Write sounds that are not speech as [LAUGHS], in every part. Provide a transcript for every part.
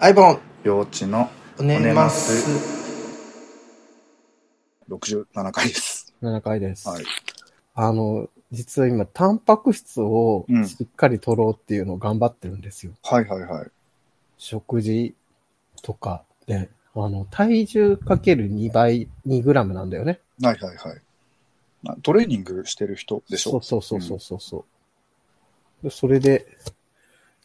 アイボン、幼稚のおねねまます。67回です。7回です。はい。あの、実は今、タンパク質をうんしっかり取ろうっていうのを頑張ってるんですよ。はいはいはい。食事とかで、あの、体重かける2倍、2グラムなんだよね。はいはいはい。まあトレーニングしてる人でしょ？そうそうそうそうそうそう、でそれで、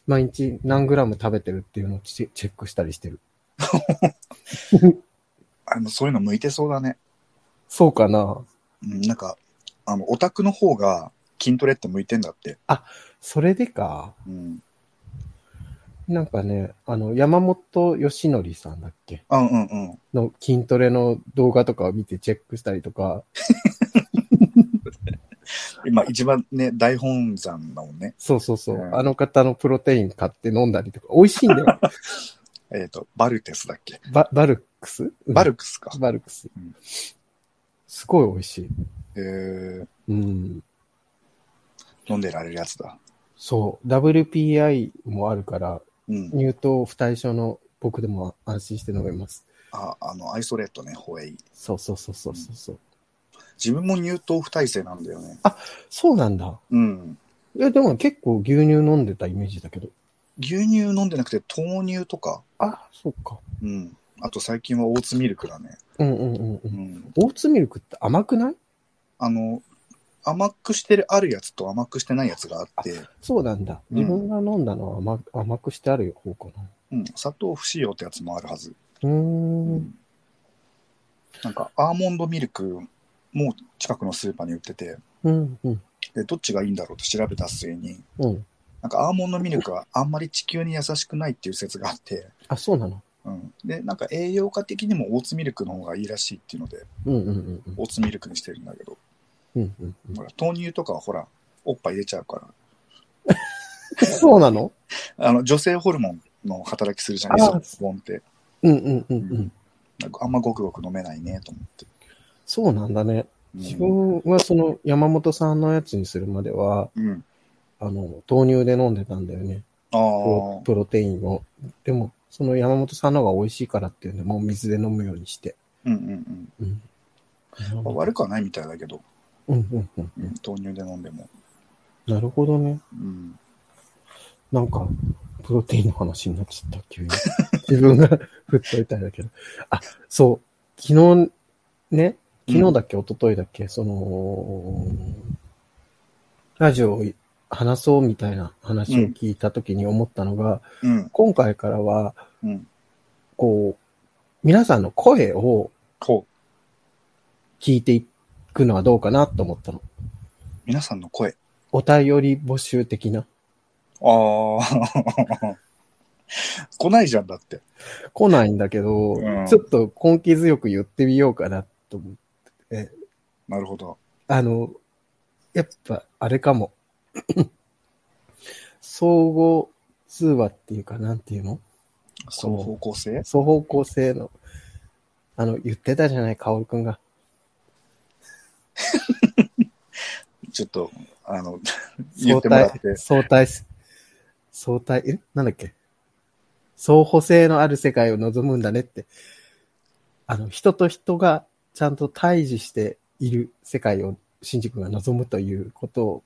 毎日何グラム食べてるっていうのをチェックしたりしてる。[LAUGHS] あの、そういうの向いてそうだね。そうかなうん、なんか、あの、オタクの方が筋トレって向いてんだって。それでか。うん。なんかね、あの、山本義則さんだっけ？あうんうんうん。の筋トレの動画とかを見てチェックしたりとか、[LAUGHS] 今一番ね、大本山だもんね。そうそうそう、うんあの方のプロテイン買って飲んだりとか、美味しいんだよ。[LAUGHS] えっ、と、バルテスだっけ？ババルクス？バルクスか。バルクスうん。すごい美味しい。えー、うん。飲んでられるやつだ。そう。WPI もあるから、うん。乳糖不対症の僕でも安心して飲めます。あ、あの、アイソレートね、ホエイ。そうそうそうそうそうそう。自分も乳糖不耐性なんだよね。そうなんだ。うん。いや、でも結構牛乳飲んでたイメージだけど。牛乳飲んでなくて豆乳とか、あ、そうか。うん。あと最近はオーツミルクだね。うんうんうんう。うんん。オーツミルクって甘くない？あの、甘くしてるあるやつと甘くしてないやつがあって、そうなんだ。うん自分が飲んだのは甘甘くしてある方かな。うん。砂糖不使用ってやつもあるはず。うーん。なんか、アーモンドミルクも近くのスーパーに売ってて、うんうんで、どっちがいいんだろうと調べた末に、うん。なんかアーモンドミルクはあんまり地球に優しくないっていう説があって、あ、そうなの？うん。で、なんか栄養価的にもオーツミルクの方がいいらしいっていうので、うんうんうんうん。オーツミルクにしてるんだけど、うんうんうんほら、豆乳とかはほら、おっぱい入れちゃうから、[LAUGHS] そうなの？あの、女性ホルモンの働きするじゃないあですか、ボンって。うんうんうんうん。なんかあんまごくごく飲めないね、と思って。そうなんだね。うん自分はその山本さんのやつにするまでは、うん。あの、豆乳で飲んでたんだよね。プあロプロテインを。でも、その山本さんの方が美味しいからっていうんで、もう水で飲むようにして。あ、うんうんうん。うん。まあ悪くはないみたいだけど、うんうんうんうん、豆乳で飲んでも。なるほどね。うん。なんか、プロテインの話になっちゃった、急に。自分が [LAUGHS] 振っといたんだけど。あ、そう。昨日、ね、昨日だっけ、一昨日だっけ、その、ラジオを話そうみたいな話を聞いたときに思ったのが、うん。今回からは、うん。こう、皆さんの声を聞いていくのはどうかなと思ったの。皆さんの声。お便り募集的な。ああ。[LAUGHS] 来ないじゃんだって。来ないんだけど、うんちょっと根気強く言ってみようかなと思って。なるほど。あの、やっぱ、あれかも。[COUGHS] 相互通話っていうか、なんていうの？その方向性？双方向性の、あの、言ってたじゃない、カオルくんが。[LAUGHS] ちょっと、あの、[LAUGHS] 言ってもらって。相対、相対、え？なんだっけ？相補性のある世界を望むんだねって。あの、人と人がちゃんと対峙している世界を新宿が望むということを、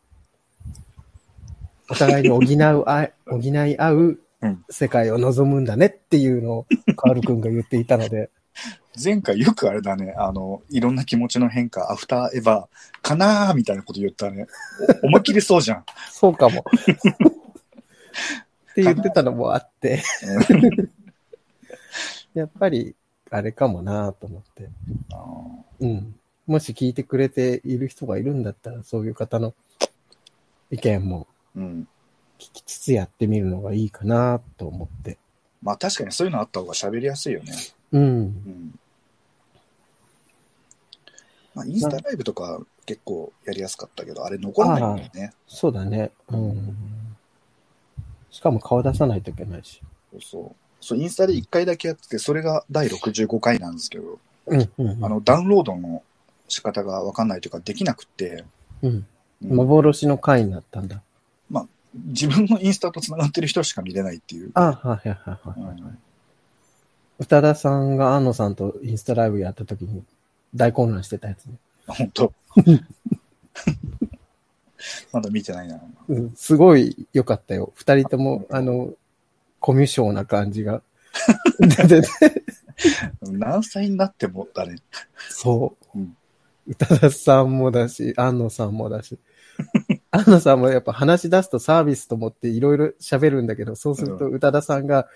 お互いに補うあ、補い合ううん世界を望むんだねっていうのを、カール君が言っていたので、[LAUGHS] 前回よくあれだね、あの、いろんな気持ちの変化、アフターエヴァかなーみたいなこと言ったね。お思いっきりそうじゃん。そうかも。[LAUGHS] って言ってたのもあって、[LAUGHS] やっぱり、あれかもなと思って。あうん。もし聞いてくれている人がいるんだったら、そういう方の意見もーうん。聞きつつやってみるのがいいかなと思って。まあ確かにそういうのあった方が喋りやすいよね。うん。うん。まあインスタライブとか結構やりやすかったけど、あれ残らないんだよね。そうだね。うん。しかも顔出さないといけないし。そうそう。そう、インスタで1回だけやってて、それが第65回なんですけど、うん、うん。あの、ダウンロードの仕方がわかんないというか、できなくって、うん。うん幻の回になったんだ。自分のインスタと繋がってる人しか見れないっていう。あはいはいはいはい。うん宇多田さんが安野さんとインスタライブやった時に大混乱してたやつね。本当 [LAUGHS] まだ見てないな。うん、すごい良かったよ。二人とも、あの、コミュ障な感じが出てて。[LAUGHS] 何歳になってもだね。そううん。宇多田さんもだし、安野さんもだし。[LAUGHS] 安野さんもやっぱ話し出すとサービスと思っていろいろ喋るんだけど、そうすると宇多田さんが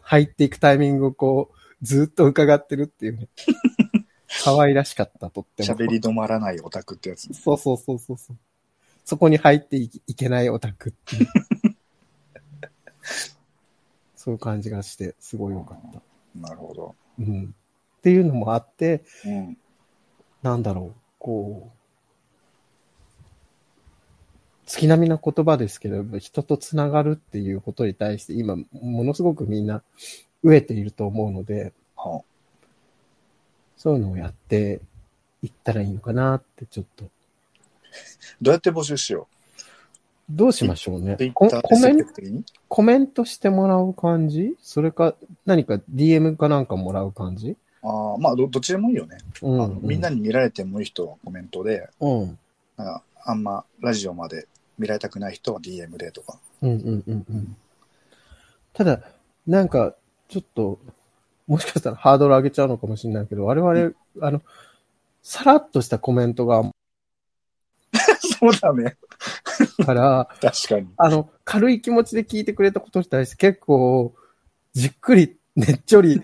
入っていくタイミングをこう、ずっと伺ってるっていうね。[LAUGHS] 可愛らしかった、とっても。喋り止まらないオタクってやつ。そうそうそうそうそう。そこに入っていいけないオタクっていう。そういう感じがして、すごい良かった。なるほど。うん。っていうのもあって、うん。なんだろう、こう、月並みな言葉ですけど、人とつながるっていうことに対して今、ものすごくみんな飢えていると思うので、はそういうのをやっていったらいいのかなってちょっと。どうやって募集しよどうしましょうねコメン極的に？コメントしてもらう感じ？それか、何か DM かなんかもらう感じ？ああ、まあど、どっちでもいいよね。うん、あのみんなに見られてもいい人はコメントで、うん。なんかあんまラジオまで見られたくない人は DM でとか。うんうんうんうん。ただ、なんか、ちょっと、もしかしたらハードル上げちゃうのかもしれないけど、我々、あの、さらっとしたコメントが、[LAUGHS] そうだね。から、[LAUGHS] 確かに。あの、軽い気持ちで聞いてくれたことに対して結構、じっくり、ねっちょり、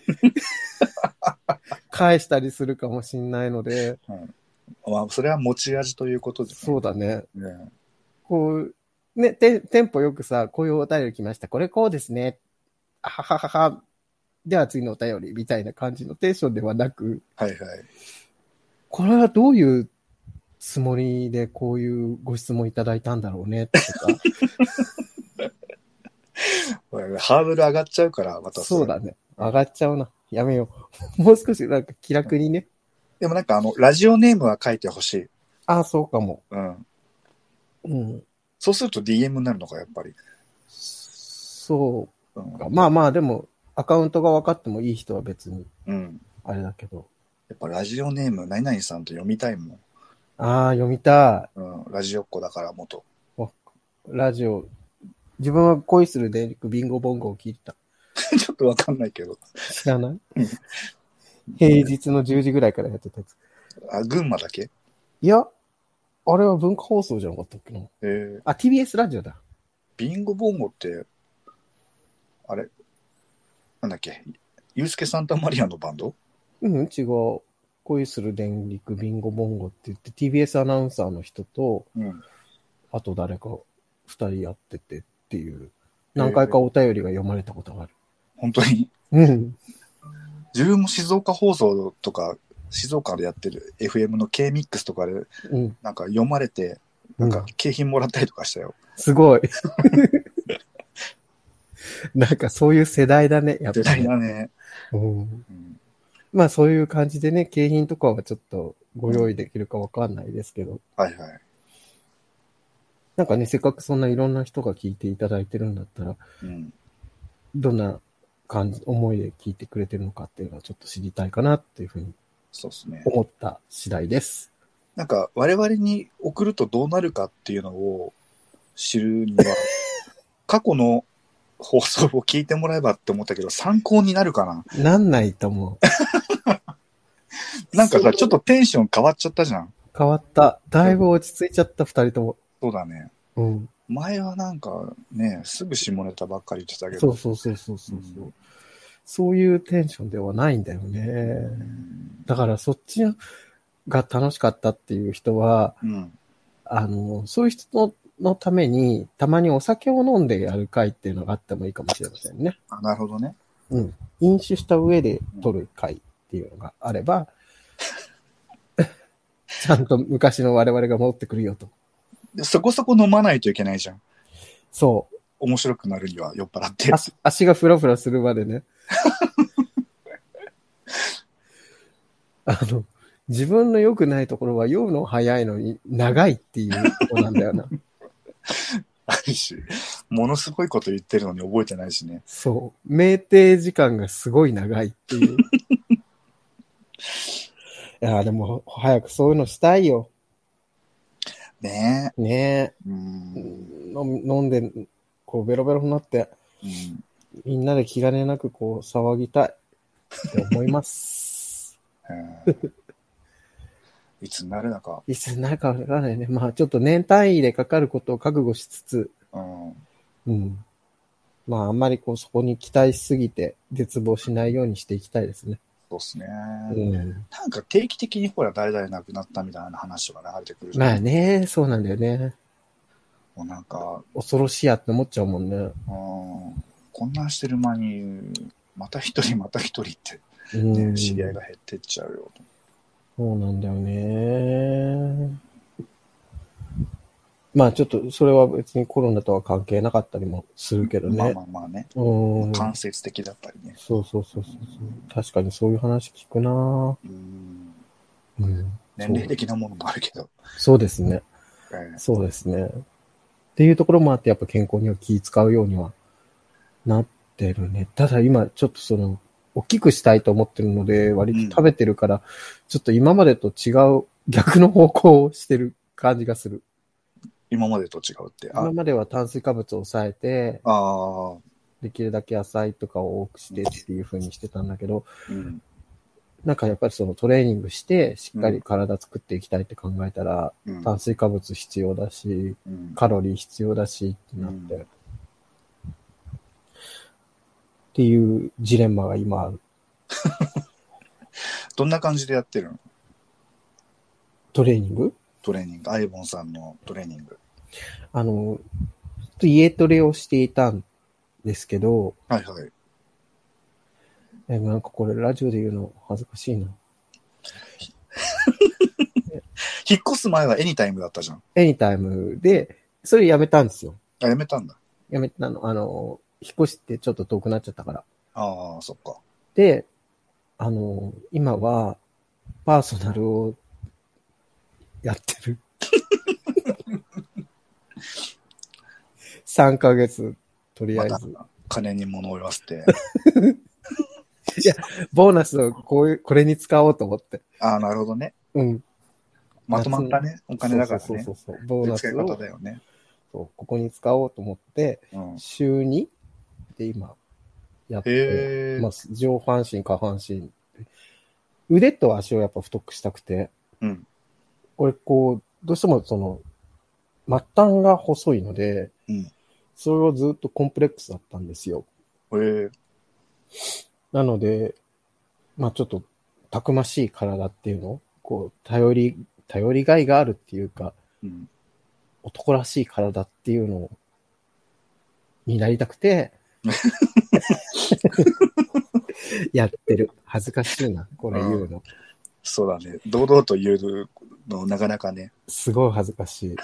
[LAUGHS] 返したりするかもしれないので、まあ、それは持ち味ということで、そうだね。ね。こう、ね、テテンポよくさ、こういうお便り来ました。これこうですね。あはははは。では次のお便りみたいな感じのテンションではなく、はいはい。これはどういうつもりでこういうご質問いただいたんだろうね、とか。[LAUGHS] ハードル上がっちゃうから、またそうだね。上がっちゃうな。やめよう。[LAUGHS] もう少しなんか気楽にね。でもなんかあの、ラジオネームは書いてほしい。ああ、そうかも。うん。うん。そうすると DM になるのか、やっぱり。そううん。か。まあまあ、でも、アカウントが分かってもいい人は別に、うん。あれだけど。やっぱラジオネーム、何々さんと読みたいもん。ああ、読みたい。うん。ラジオっ子だから元。ラジオ、自分は恋する電力ビンゴボンゴを聞いてた。[LAUGHS] ちょっとわかんないけど。知らない？うん平日の10時ぐらいからやってたやつ。あ、群馬だけ？いや、あれは文化放送じゃなかったっけな。えー、あ、TBS ラジオだ。ビンゴボンゴって、あれ？なんだっけ？ユースケ・サンタマリアのバンド？うん、違う。恋する電力ビンゴボンゴって言って、TBS アナウンサーの人と、うん。あと誰か二人やっててっていう、何回かお便りが読まれたことがある。本当に？うん。自分も静岡放送とか、静岡でやってる FM の K-MIX とかで、うん。なんか読まれて、なんか景品もらったりとかしたよ。すごい。[LAUGHS] なんかそういう世代だね、やっぱ世代り。だね。うんうん。まあそういう感じでね、景品とかはちょっとご用意できるかわかんないですけど、はいはい。なんかね、せっかくそんないろんな人が聞いていただいてるんだったら、うん。どんな感じ、思いで聞いてくれてるのかっていうのはちょっと知りたいかなっていうふうにそうですね。思った次第です。なんか、我々に送るとどうなるかっていうのを知るには、[LAUGHS] 過去の放送を聞いてもらえばって思ったけど、参考になるかな？なんないと思う。[LAUGHS] なんかさ、ちょっとテンション変わっちゃったじゃん。変わった。だいぶ落ち着いちゃった、二人とも。そうだね。うん。前はなんかね、すぐ下ネタばっかり言ってたけど。そうそうそうそうそう。うんそういうテンションではないんだよね。うんだからそっちが楽しかったっていう人は、うん。あの、そういう人ののために、たまにお酒を飲んでやる会っていうのがあってもいいかもしれませんね。あ、なるほどね。うん。飲酒した上で取る会っていうのがあれば、[LAUGHS] ちゃんと昔の我々が戻ってくるよと。でそこそこ飲まないといけないじゃん。そう。面白くなるには酔っ払って。足足がフラフラするまでね。[LAUGHS] あの、自分の良くないところは酔うの早いのに長いっていうところなんだよな。あるし、ものすごいこと言ってるのに覚えてないしね。そう。酩酊時間がすごい長いっていう。[LAUGHS] いや、でも、早くそういうのしたいよ。ねねえ。うえ。ん。飲んで、こう、ベロベロになって、うんみんなで気兼ねなく、こう、騒ぎたい。って思います。え [LAUGHS] ーいつになるのか。いつになるかわからないね。まあ、ちょっと年単位でかかることを覚悟しつつ、うん。うん。まあ、あんまりこう、そこに期待しすぎて、絶望しないようにしていきたいですね。そうっすね。うん。なんか定期的にほら誰々亡くなったみたいな話とか流れてくるじゃんまあね、そうなんだよね。もうなんか、恐ろしいやって思っちゃうもんね。うん、こんなんしてる間に、また一人また一人って、うん。ね、知り合いが減ってっちゃうよ。そうなんだよね。まあちょっと、それは別にコロナとは関係なかったりもするけどね。まあまあまあね、うん。間接的だったりね。そうそうそうそうそう。確かにそういう話聞くなうんうん。年齢的なものもあるけど。そうですね。えーそうですね。っていうところもあって、やっぱ健康には気使うようにはなってるね。ただ今、ちょっとその、大きくしたいと思ってるので、割と食べてるから、ちょっと今までと違う逆の方向をしてる感じがする。今までと違うって。あ今までは炭水化物を抑えて、あー、できるだけ野菜とかを多くしてっていう風にしてたんだけど、うん。なんかやっぱりそのトレーニングして、しっかり体作っていきたいって考えたら、うん。炭水化物必要だし、うんカロリー必要だしってなって、うんっていうジレンマが今ある。[LAUGHS] どんな感じでやってるの？トレーニング？トレーニング。アイボンさんのトレーニング。あの、家トレをしていたんですけど、はいはい。えなんかこれラジオで言うの恥ずかしいな。[LAUGHS] 引っ越す前はエニタイムだったじゃん。エニタイムで、それやめたんですよ。あ、やめたんだ。やめたの、あの、引っ越してちょっと遠くなっちゃったから。ああ、そっか。で、あの、今は、パーソナルをやってる。3ヶ月、とりあえまず。金に物を言わせて。[LAUGHS] ボーナスをこういう、これに使おうと思って。ああ、なるほどね。うん。まとまったね。お金だからね。そうそうそう。ボーナスをだよね。そうここに使おうと思って、うん。週2で今、やって。まあ、上半身、下半身。腕と足をやっぱ太くしたくて、うん。俺こう、どうしてもその、末端が細いので、うんそれをずっとコンプレックスだったんですよ。へえ。なので、まあちょっと、たくましい体っていうのこう、頼り、頼りがいがあるっていうか、うん。男らしい体っていうのになりたくて、[LAUGHS] やってる。恥ずかしいな、これ言うの。そうだね。堂々と言うの、なかなかね。すごい恥ずかしい。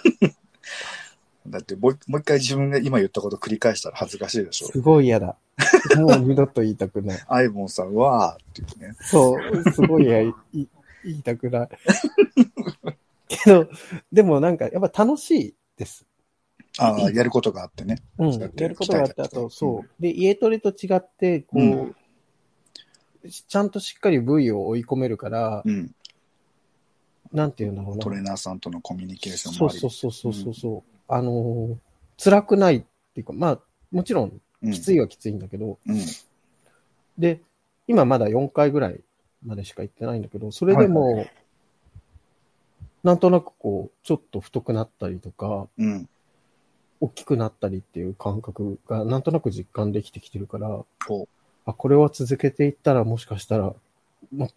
だってもう、もう一回自分が今言ったこと繰り返したら恥ずかしいでしょ。すごい嫌だ。もう二度と言いたくない。[LAUGHS] アイボンさんは、っていうね。そう、すごい嫌いい言いたくない。けど、でもなんか、やっぱ楽しいです。ああ、やることがあってね。うん。やることがあって、あと、そう。で、家トレと違って、こう、うんちゃんとしっかり部位を追い込めるから、うん。なんていうんだろうな。トレーナーさんとのコミュニケーションそうもあり。そうそうそうそうそう、あのー辛くないっていうか、まあ、もちろん、うんきついはきついんだけど、うん。で、今まだ4回ぐらいまでしか行ってないんだけど、それでも、はいなんとなくこう、ちょっと太くなったりとか、うん。大きくなったりっていう感覚がなんとなく実感できてきてるから、ほあ、これは続けていったらもしかしたら、もう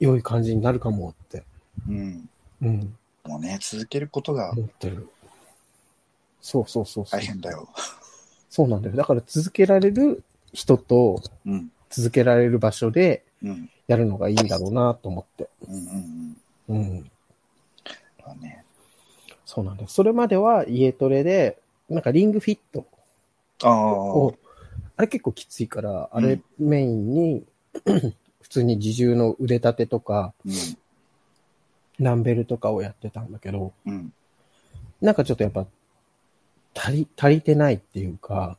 良い感じになるかもって、う。うん。うん、もうね、続けることが思ってる。そうそうそうそう大。変だよ。そうなんだよ。だから続けられる人とうん。続けられる場所でうん。やるのがいいんだろうなと思って。うんうんうん。うん。そうなんだよ。それまでは家トレで、なんかリングフィットああ。を、あれ結構きついから、あれメインに、[CLEARS THROAT] 普通に自重の腕立てとか、うん。ダンベルとかをやってたんだけど、うん。なんかちょっとやっぱ、足り、足りてないっていうか、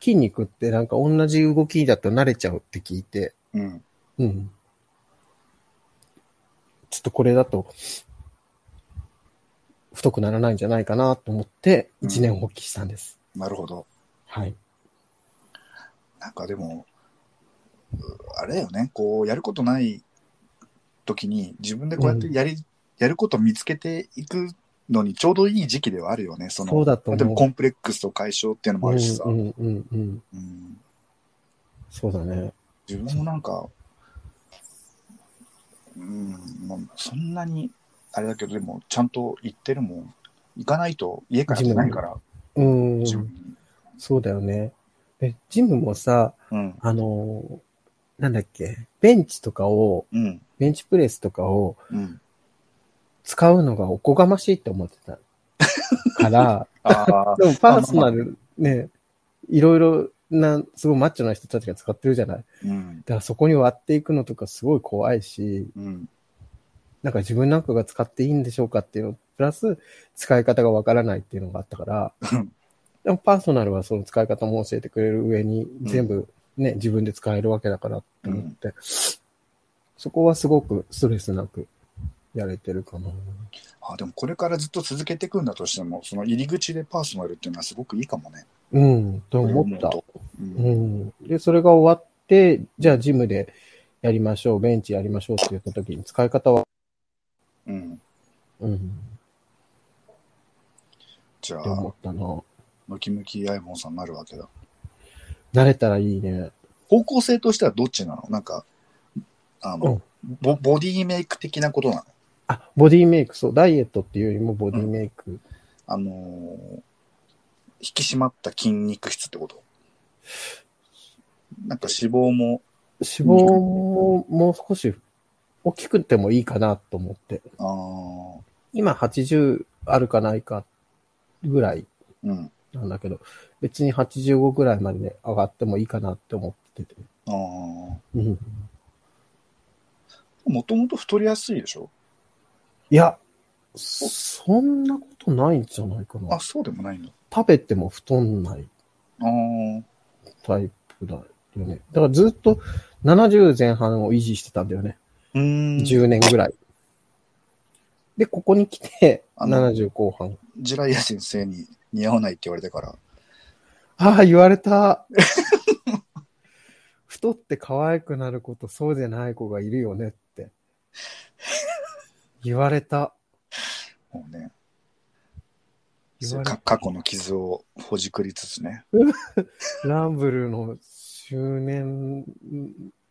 筋肉ってなんか同じ動きだと慣れちゃうって聞いて、うん。うん。ちょっとこれだと、太くならないんじゃないかなと思って、うん一年発起したんです。なるほど。はい。なんかでも、うあれだよね、こう、やることない時に自分でこうやってやり、やることを見つけていくのにちょうどいい時期ではあるよね。そのそうだと思う例えばコンプレックスと解消っていうのもあるしさ。うんうんうんうん。うんそうだね。自分もなんか、うん、もうそんなに、あれだけど、でも、ちゃんと行ってるもん。行かないと家から出ないから、うん。そうだよね。で、ジムもさ、うん、あのーなんだっけ、ベンチとかを、うん、ベンチプレスとかをうん。使うのがおこがましいって思ってた。から、[LAUGHS] でもパーソナルね、いろいろな、すごいマッチョな人たちが使ってるじゃない。うん、だからそこに割っていくのとかすごい怖いし、うん、なんか自分なんかが使っていいんでしょうかっていうの、プラス使い方がわからないっていうのがあったから、うん。でもパーソナルはその使い方も教えてくれる上に全部ね、自分で使えるわけだからって思って、そこはすごくストレスなくやれてるかな。あでもこれからずっと続けていくんだとしても、その入り口でパーソナルっていうのはすごくいいかもね。うん、と思った。ううんん。で、それが終わって、じゃあジムでやりましょう、ベンチやりましょうって言った時に使い方は、うん。うん、じゃあっ、たな。ムキムキアイボンさんになるわけだ。慣れたらいいね。方向性としてはどっちなの？なんか、あの、ボボディメイク的なことなの？あ、ボディメイク、そう、ダイエットっていうよりもボディメイク。あのー引き締まった筋肉質ってこと？なんか脂肪も、脂肪ももう少し大きくてもいいかなと思って。あー。今80あるかないかぐらいうん。なんだけど、別に85ぐらいまで上がってもいいかなって思ってて。ああ。うん。もともと太りやすいでしょ？いや、そんなことないんじゃないかなあ、。そうでもないの？食べても太んないああ。タイプだよね。だからずっと70前半を維持してたんだよね。うーん。10年ぐらい。で、ここに来てあの70後半。ジライア先生に似合わないって言われたから。ああ、言われた。[LAUGHS] 太って可愛くなる子とそうじゃない子がいるよねって。言われた。もうね。過去の傷をほじくりつつね。[LAUGHS] ランブルの周年、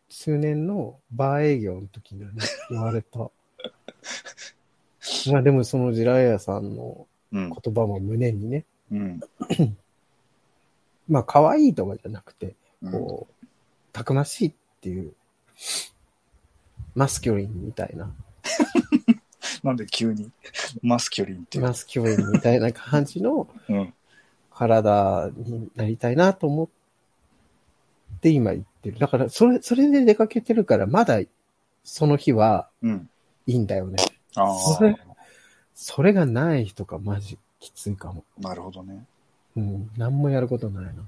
周年のバー営業の時にね、言われた。[LAUGHS] まあでもそのジライアさんのうん。言葉も胸にね、うん。まあ可愛いとかじゃなくて、うんこう、たくましいっていう、マスキュリンみたいな、[LAUGHS] なんで急にマスキュリンっていう。マスキュリンみたいな感じの [LAUGHS] うん。体になりたいなと思って今言ってる。だから、それ、それで出かけてるから、まだその日はうん。いいんだよね。あそれそれがない人がマジきついかも。あ。なるほどね。うん。何もやることないな。[LAUGHS]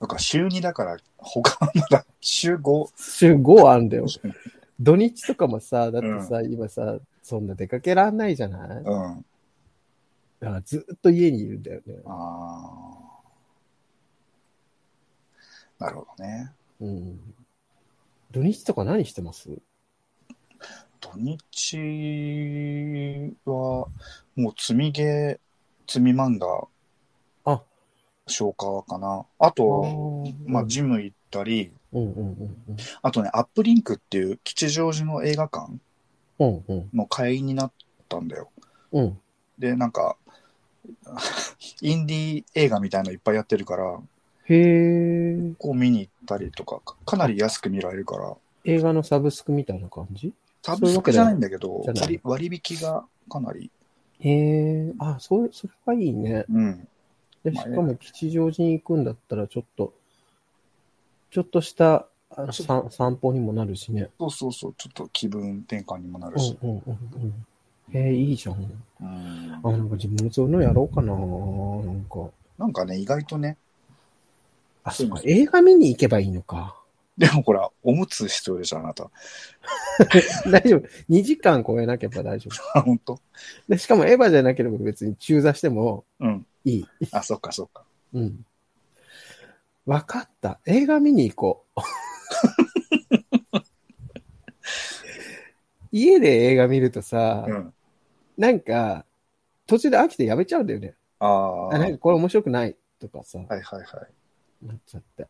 なんか週2だから、他はまだ週5。週5あんだよ。[LAUGHS] 土日とかもさ、だってさ、今さ、そんな出かけらんないじゃない？だうん。からずっと家にいるんだよね。ああ。なるほどね。うん。土日とか何してます？土日は、もう積みゲー、積み漫画、あ、消化かな。あと、まあ、ジム行ったり、うんうんうんうん。あとね、アップリンクっていう吉祥寺の映画館うんうんの会員になったんだよ。うん。で、なんか、[LAUGHS] インディー映画みたいのいっぱいやってるから、へえ。こう見に行ったりとか、かかなり安く見られるから、映画のサブスクみたいな感じ？サブスクじゃないんだけど、割引がかなり、へえ。あ、そう、それはいいね。うん。で、しかも吉祥寺に行くんだったら、ちょっと、ちょっとしたあ散散歩にもなるしね。そうそうそう、ちょっと気分転換にもなるうんし、うんうんうん。えー、いいじゃん。うんあ、なんか自分もそういうのやろうかな。なんか。なんかね、意外とね、あ、そうか。映画見に行けばいいのか。でもほら、おむつ必要でしょ、あなた。[LAUGHS] 大丈夫。2時間超えなければ大丈夫。あ、[LAUGHS] 本当？で、しかもエヴァじゃなければ別に中座してもうん。いい。あ、そっかそっか。うん。わかった。映画見に行こう。[LAUGHS] 家で映画見るとさ、うん。なんか、途中で飽きてやめちゃうんだよね。ああ。あ、なんかこれ面白くないとかさ、はいはいはい。なっちゃって。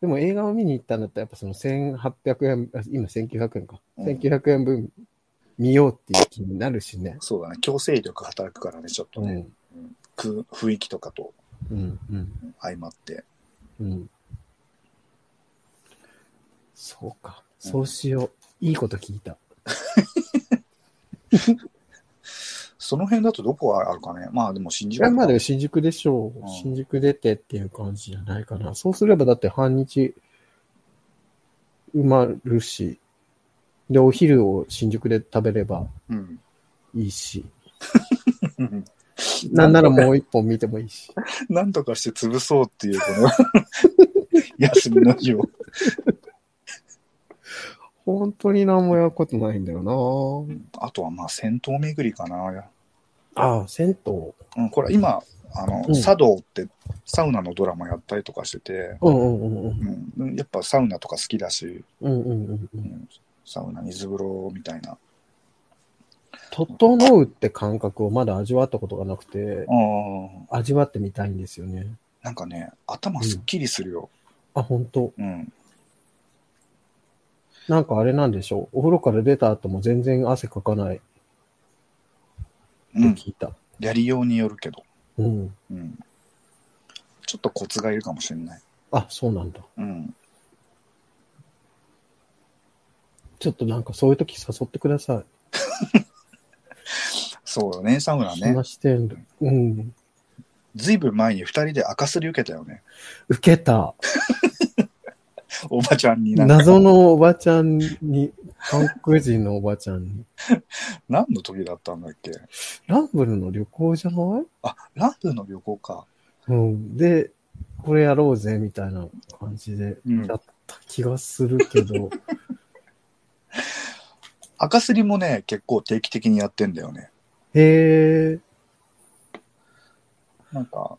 でも映画を見に行ったんだったら、やっぱその1800円、あ今1900円か。うん1900円分見ようっていう気になるしね。そうだね。強制力働くからね、ちょっとね。うん。く雰囲気とかとうん。うん。相まって。うん。そうか。そうしよう。いいこと聞いた。[LAUGHS] その辺だとどこがあるかね。まあでも新宿まあでも新宿でしょう。うん新宿出てっていう感じじゃないかな。そうすればだって半日埋まるし、で、お昼を新宿で食べればうん。いいし、[LAUGHS] なんならもう一本見てもいいし。[LAUGHS] なんとかして潰そうっていう、この、[LAUGHS] 休みの日を。本当に何もやることないんだよなあとはまあ、戦闘巡りかな。ああ、銭湯。うん、これ今、あの、うん茶道ってサウナのドラマやったりとかしてて、うんうんうんうん。うん、やっぱサウナとか好きだし、うんうんうんう。うんん、サウナ、水風呂みたいな。整うって感覚をまだ味わったことがなくて、ああ、味わってみたいんですよね。なんかね、頭すっきりするよ。あ、本当うん。なんかあれなんでしょう。お風呂から出た後も全然汗かかないってうん。聞いた。やりようによるけど。うん。うん。ちょっとコツがいるかもしれない。あ、そうなんだ。うん。ちょっとなんかそういう時誘ってください。[LAUGHS] そうよね、サウナね。暇してんだ。うん。ずいぶん前に二人で赤すり受けたよね。受けた。おばちゃんに。謎のおばちゃんに、韓国人のおばちゃんに。[LAUGHS] 何の時だったんだっけ？ランブルの旅行じゃない？あ、ランブの旅行か。うん。で、これやろうぜ、みたいな感じでうんやった気がするけど、[LAUGHS] 赤すりもね、結構定期的にやってんだよね。へえ、なんか、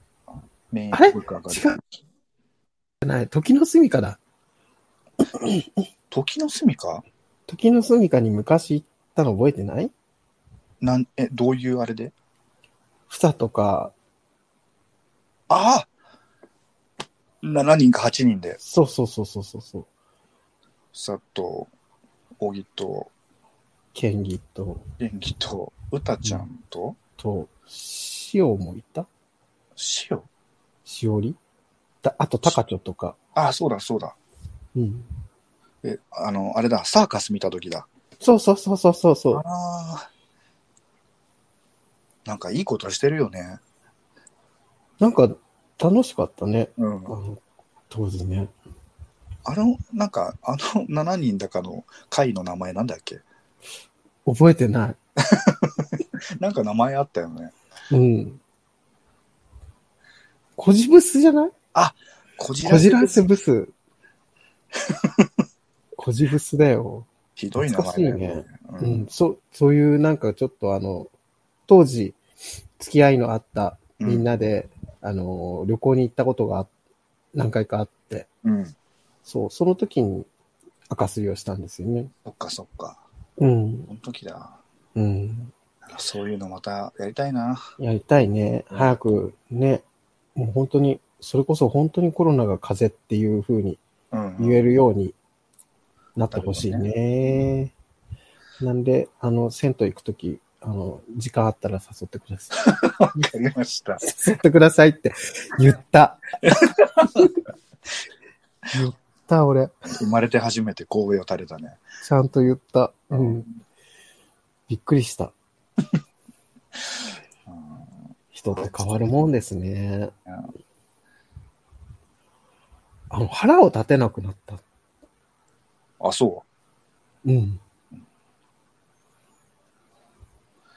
免疫力上がる。違うじゃない、時の住処だ。時の住みか？時の住処に昔行ったの覚えてない？なん、え、どういうあれで？房とか、ああ !7 人か8人で、そうそうそうそうそうそう、さっと、小木と、剣技と、元気と、歌ちゃんと、と、塩もいた？塩しおり？だあと、高ちょとか。ああ、そうだそうだ。うん。え、あの、あれだ、サーカス見た時だ。そうそうそうそうそうそう。ああ。なんかいいことしてるよね。なんか、楽しかったね。うんあ。の、当時ね。あの、なんか、あの7人だかの会の名前なんだっけ？覚えてない。[LAUGHS] なんか名前あったよね。うん。コジブスじゃない？こじコジラスブス。[LAUGHS] コジブスだよ。ひどい名前だよね。ううんん。そ、そういうなんかちょっとあの、当時、付き合いのあったみんなで、あの、旅行に行ったことが何回かあって、うん。そう、その時に赤すりをしたんですよね。そっかそっか。うん。この時だ。うん。そういうのまたやりたいな。やりたいね。うん早くね、もう本当に、それこそ本当にコロナが風邪っていう風にうん、言えるようになってほしいね。なんで、あの、銭湯行くとき、あの、時間あったら誘ってください。[LAUGHS] わかりました。誘ってくださいって言った。[LAUGHS] 言った、俺。生まれて初めて神戸を垂れたね。ちゃんと言った。うん。びっくりした。[LAUGHS] うん人って変わるもんですね。うんあの、腹を立てなくなった。あ、そうん。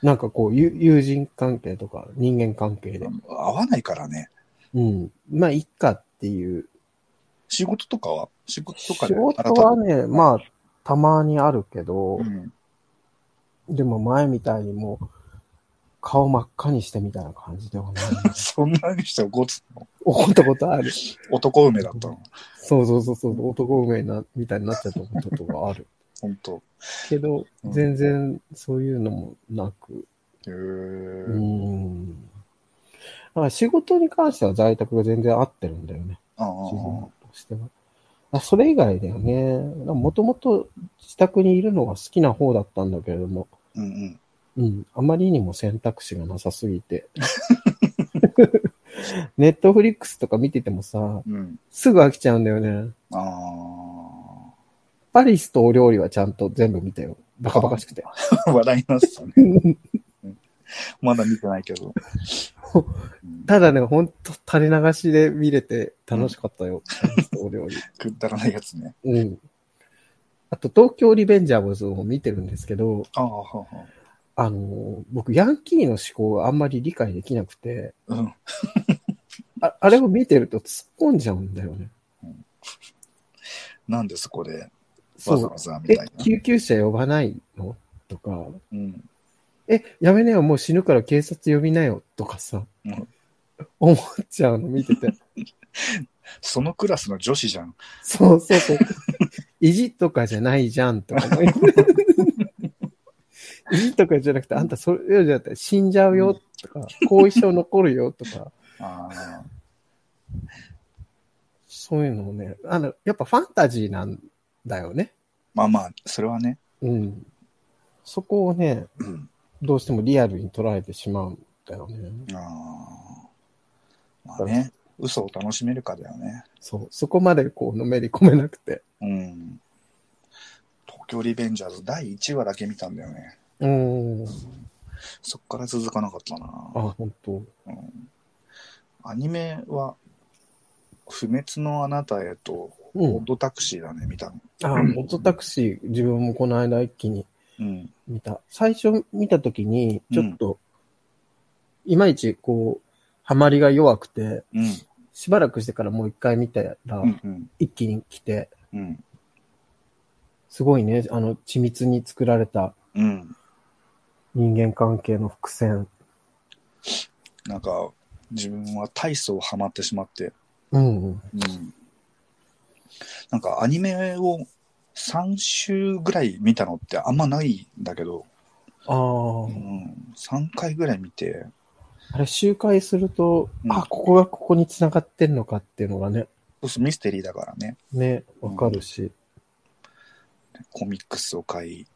なんかこう、ゆ友人関係とか人間関係で。合わないからね。うん。まあ、いっかっていう。仕事とかは？仕事とか仕で事はね、まあ、たまにあるけどう、ん。でも前みたいにもう、顔真っ赤にしてみたいな感じではない。[LAUGHS] そんなにして怒つの？怒ったことある。男梅だったの？そうそうそうそう、男梅な、みたいになっちゃったことがある。本当けど、うん全然そういうのもなく、へうーん。仕事に関しては在宅が全然合ってるんだよね。ああ自分としては。あそれ以外だよね。もともと自宅にいるのが好きな方だったんだけれども、うんうん。うん、あまりにも選択肢がなさすぎて。[LAUGHS] ネットフリックスとか見ててもさ、うん。すぐ飽きちゃうんだよね。あパリスとお料理はちゃんと全部見たよ。バカバカしくて。あ。話題になってたね。[LAUGHS] まだ見てないけど。う [LAUGHS] んただね、ほんと垂れ流しで見れて楽しかったよ。パリスとお料理。くだらないやつね。うん。あと、東京リベンジャーズを見てるんですけど、ああ、はあはあの、僕、ヤンキーの思考があんまり理解できなくて、あ。うん。ああれを見てると突っ込んじゃうんだよね。なんでそこで。わざわざみえたい、な。救急車呼ばないの？とか、うん。え、やめなよ、もう死ぬから警察呼びなよ、とかさ、うん思っちゃうの見てて。[LAUGHS] そのクラスの女子じゃん。そうそうそう。[LAUGHS] 意地とかじゃないじゃん、とか思い。[LAUGHS] 意 [LAUGHS] 地とかじゃなくて、あんたそれよりだったら死んじゃうよ、とか、[LAUGHS] 後遺症残るよ、とか。そういうのをね、あの、やっぱファンタジーなんだよね。まあまあ、それはね。うん。そこをね、うん。どうしてもリアルに捉えてしまうんだよね。ああ。まあね、嘘を楽しめるかだよね。そう。そこまでこう、のめり込めなくて。うん。東京リベンジャーズ第1話だけ見たんだよね。うーん。そっから続かなかったな。あ、本当。うん、アニメは、不滅のあなたへと、うんオッドタクシーだね、見たの。あ、オットタクシー、自分もこの間一気にうん。見た。最初見たときに、ちょっと、いまいちこう、ハマりが弱くて、うん。しばらくしてからもう一回見たら、うん。うん。一気に来て、うん。すごいね、あの、緻密に作られたうん。人間関係の伏線。なんか、自分は体操ハマってしまって、うんうん。うん。なんかアニメを3週ぐらい見たのってあんまないんだけど、ああ、うん、3回ぐらい見て、あれ周回すると、うん。あ、ここがここに繋がってんのかっていうのがね、そうそうミステリーだからね、ね、わかるし。コミックスを買い、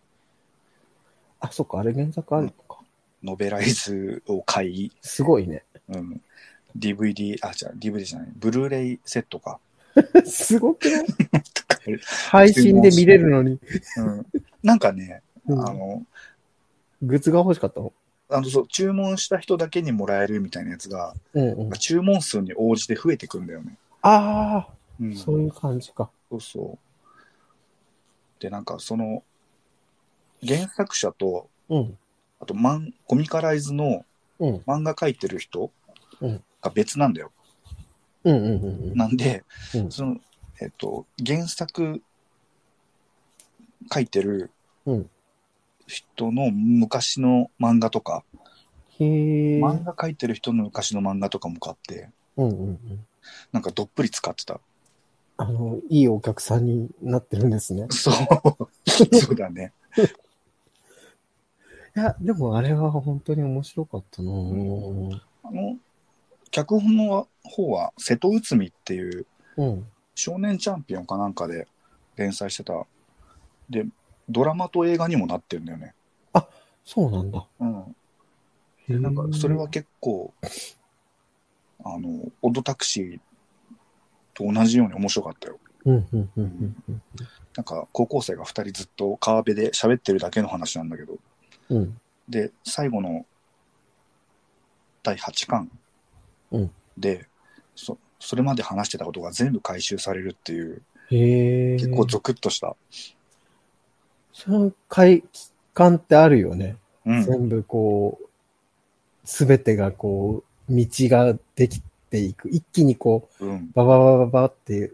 あ、そっか、あれ原作あるのか。ノベライズを買い、すごいね。うん、DVD、あ、じゃあ DVD じゃない、ブルーレイセットか。[LAUGHS] すごくない？と [LAUGHS] か配信で見れるのに。うん、なんかね、うんあの、グッズが欲しかったの？あのそう注文した人だけにもらえるみたいなやつが、うんうん。注文数に応じて増えてくんだよね。あうんあ、そういう感じか。そうそう。で、なんかその、原作者と、うん。あとマン、コミカライズのうん。漫画描いてる人うんが別なんだよ。うんうんうんうん。なんで、うんその、えっと、原作書いてるうん人の昔の漫画とか、へえ。漫画描いてる人の昔の漫画とかも買って、うんうんうん。なんかどっぷり使ってた。あの、いいお客さんになってるんですね。そう。[LAUGHS] そうだね。いや、でもあれは本当に面白かったなぁあの、脚本の方は瀬戸内海っていううん。少年チャンピオンかなんかで連載してた。で、ドラマと映画にもなってるんだよね。そうなんだ。うん。へーなんか、それは結構、あの、オドタクシーと同じように面白かったよ。うんうんうんうんうん。なんか、高校生が2人ずっと川辺で喋ってるだけの話なんだけど、うん。で、最後の第8巻うんで、そそれまで話してたことが全部回収されるっていう、へえ。結構ゾクッとした。その快感ってあるよね。うん。全部こう、すべてがこう、道ができていく。一気にこう、うん。バババババって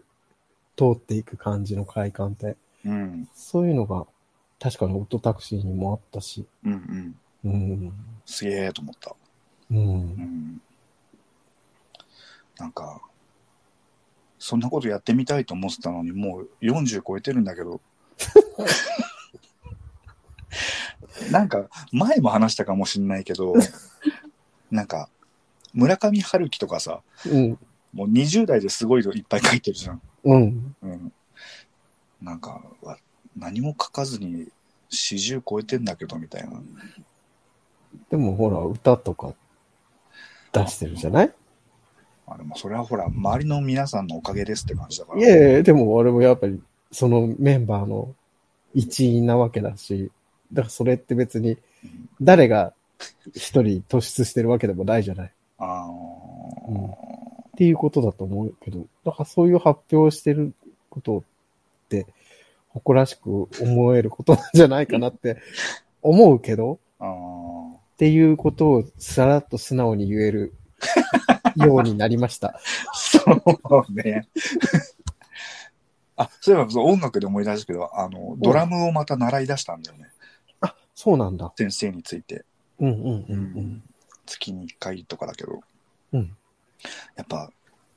通っていく感じの快感って。うん。そういうのが、確かにオートタクシーにもあったし。うん。うん。うん。すげえと思った。う。うんん。なんか、そんなことやってみたいと思ってたのに、もう40超えてるんだけど。なんか、前も話したかもしんないけど、なんか、村上春樹とかさ、うん。もう20代ですごいのいっぱい書いてるじゃん。うん。うん。なんか、わ何も書かずに40超えてんだけど、みたいな。でもほら、歌とか出してるじゃない？あでもそれはほら、周りの皆さんのおかげですって感じだから。いやいや、でも俺もやっぱり、そのメンバーの一員なわけだし、だからそれって別にうん誰が一人突出してるわけでもないじゃない？あうんーっていうことだと思うけど、だからそういう発表をしてることって、誇らしく思えることなんじゃないかなって [LAUGHS] 思うけど、っていうことをさらっと素直に言えるようになりました。[LAUGHS] そうね。あ、そういえばそう音楽で思い出したけど、あの、ドラムをまた習い出したんだよね。あ、そうなんだ。先生について。うんうんうんうん。月に1回とかだけど。うん。やっぱ、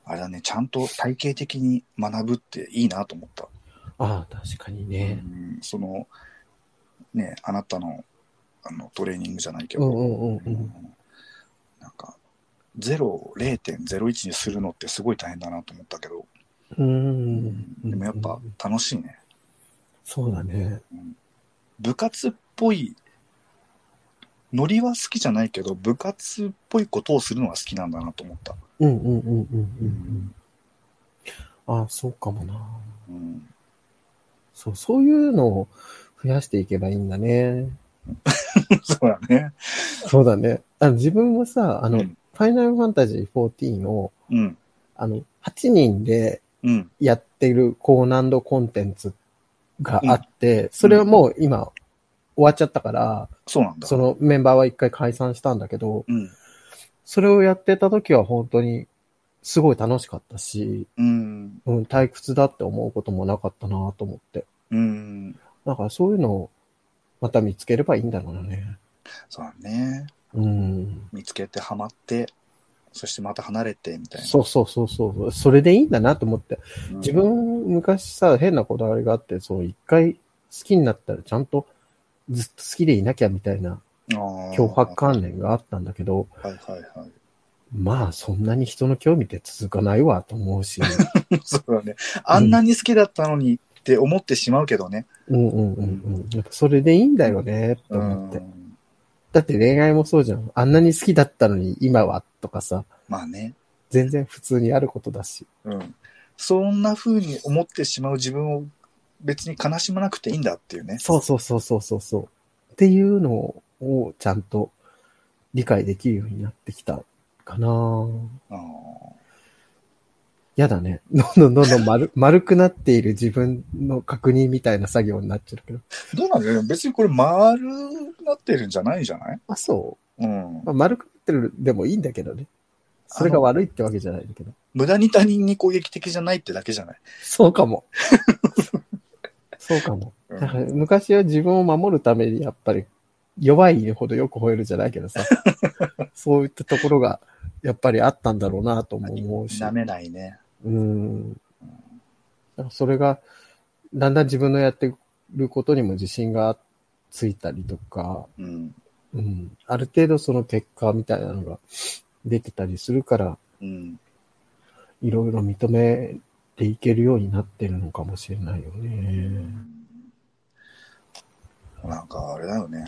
あれだね、ちゃんと体系的に学ぶっていいなと思った。ああ、確かにね。うんその、ね、あなたのあのトレーニングじゃないけど、うんうんうんうん。なんか、0を0.01にするのってすごい大変だなと思ったけど、うーん。でもやっぱ楽しいね。そうだね。部活っぽい、ノリは好きじゃないけど、部活っぽいことをするのが好きなんだなと思った。うんうんうんうんうんうん。ああ、そうかもな。うん、そう、そういうのを増やしていけばいいんだね。[LAUGHS] そうだね。そうだね。あの自分もさ、あの、うんファイナルファンタジー14を、うん。あの、8人でうん。やってる高難度コンテンツがあって、それはもう今終わっちゃったから、そうなんだ。そのメンバーは一回解散したんだけど、うん。それをやってた時は本当にすごい楽しかったし、うん。うん、退屈だって思うこともなかったなと思って。うん。だからそういうのをまた見つければいいんだろうね。そうだね。うん。見つけてハマって、そしてまた離れてみたいな。そうそうそうそう。それでいいんだなと思って。うん自分、昔さ、変なこだわりがあって、そう、一回好きになったらちゃんとずっと好きでいなきゃみたいな脅迫観念があったんだけど、はいはいはい。まあそんなに人の興味って続かないわと思うし。[LAUGHS] そうだね。あんなに好きだったのにって思ってしまうけどね。うんうんうんうん。やっぱそれでいいんだよねって思って。うんだって恋愛もそうじゃん。あんなに好きだったのに今はとかさ、まあね。全然普通にあることだし。うん。そんな風に思ってしまう自分を別に悲しまなくていいんだっていうね。そうそうそうそうそうそう。っていうのをちゃんと理解できるようになってきたかなあーやだね。どんどんどんどん丸 [LAUGHS] 丸くなっている自分の確認みたいな作業になっちゃうけど。どうなんだよ別にこれ丸なってるんじゃないんじゃない？あ、そう。うん。まあ、丸くなってるでもいいんだけどね。それが悪いってわけじゃないんだけど。無駄に他人に攻撃的じゃないってだけじゃない？そうかも。[LAUGHS] そうかも。うんだから昔は自分を守るためにやっぱり弱いほどよく吠えるじゃないけどさ。[LAUGHS] そういったところがやっぱりあったんだろうなとも思うし。舐めないね。うん。だからそれがだんだん自分のやってることにも自信がついたりとか、うん。うん。ある程度その結果みたいなのが出てたりするから、うん。いろいろ認めていけるようになってるのかもしれないよね。なんかあれだよね。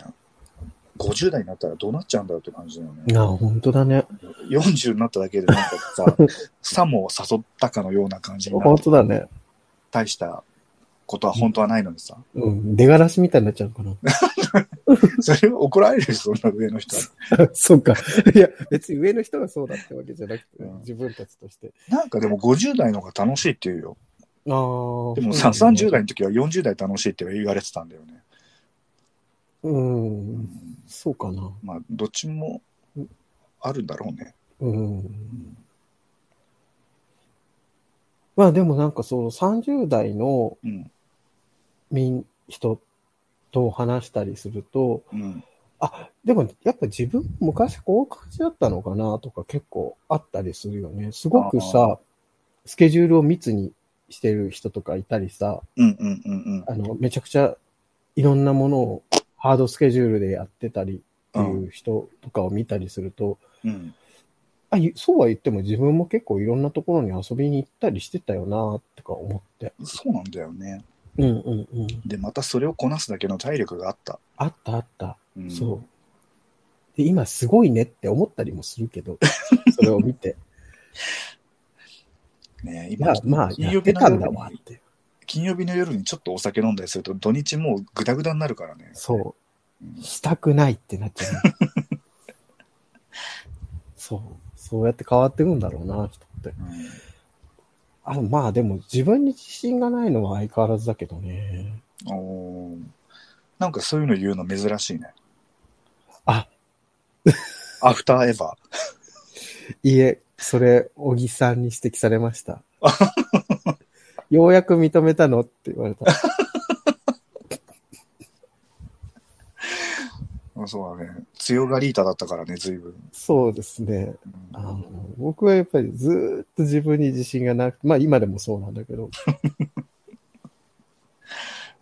50代になったらどうなっちゃうんだろうって感じだよね。ああ、本当だね。40になっただけでなんかさ、[LAUGHS] さも誘ったかのような感じにな本当だね。大したことは本当はないのにさ。うん。出がらしみたいになっちゃうのか [LAUGHS] それは怒られるよ、そんな上の人は。な。[LAUGHS] そうか。いや、別に上の人がそうだってわけじゃなくて、うん自分たちとして。なんかでも50代の方が楽しいって言うよ。ああ。でもさ、30代の時は40代楽しいって言われてたんだよね。うん。そうかな。まあ、どっちもあるんだろうね。うん。まあでもなんかそう、30代のうん。人と話したりすると、うん。あ、でもやっぱ自分昔こういう感じだったのかなとか結構あったりするよね。すごくあさ、スケジュールを密にしてる人とかいたりさ、うんうんうんあの、めちゃくちゃいろんなものをハードスケジュールでやってたりっていう人とかを見たりすると、うん。うん。あ、いそうは言っても自分も結構いろんなところに遊びに行ったりしてたよなとか思って。そうなんだよね。うんうんうん。で、またそれをこなすだけの体力があった。あったあった。うん、そう。で、今すごいねって思ったりもするけど、[LAUGHS] それを見て。ねいや、まあ、金や曜日の夜ってたんだわにって。金曜日の夜にちょっとお酒飲んだりすると、土日もうグダグダになるからね。そううん。したくないってなっちゃう。[LAUGHS] そう。そうやって変わっていくんだろうな、人って。うんあまあでも自分に自信がないのは相変わらずだけどね。おーなんかそういうの言うの珍しいね。あ、アフターエヴァいえ、それ、小木さんに指摘されました。[LAUGHS] ようやく認めたのって言われた。[LAUGHS] ー。そうだね。強がりータだったからね、随分。そうですね。うんあの僕はやっぱりずーっと自分に自信がなくて、まあ今でもそうなんだけど、[LAUGHS]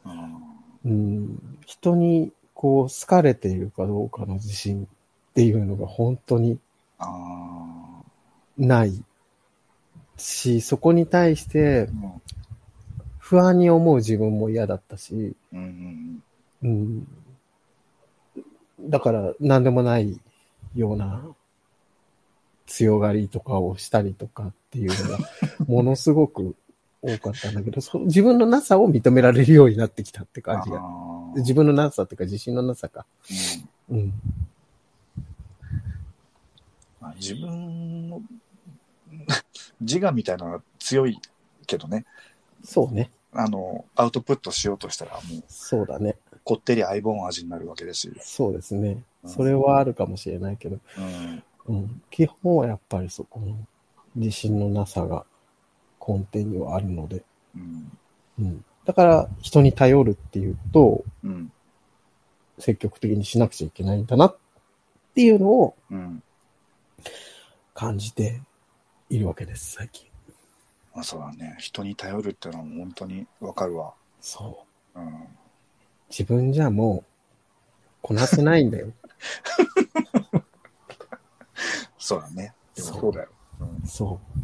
うんうん、人にこう好かれているかどうかの自信っていうのが本当にあないし、そこに対して不安に思う自分も嫌だったし、うんうんうん、だから何でもないような強がりとかをしたりとかっていうのがものすごく多かったんだけど、そ自分のなさを認められるようになってきたって感じが。自分のなさっていうか自信のなさか。うんうん。まあ自分の自我みたいなのが強いけどね、そうね。あの、アウトプットしようとしたら、もう、そうだね。こってり相棒味になるわけですよ。そうですね。うんそれはあるかもしれないけど、うん。うん。基本はやっぱりそこの自信のなさが根底にはあるので、うん。うん。だから人に頼るっていうと、うん。積極的にしなくちゃいけないんだなっていうのをうん。感じているわけです、最近。まあそうだね。人に頼るっていうのは本当にわかるわ。そう。うん。自分じゃもう、こなせないんだよ。[LAUGHS] そうだね。でもそうそうだよ。うんそう。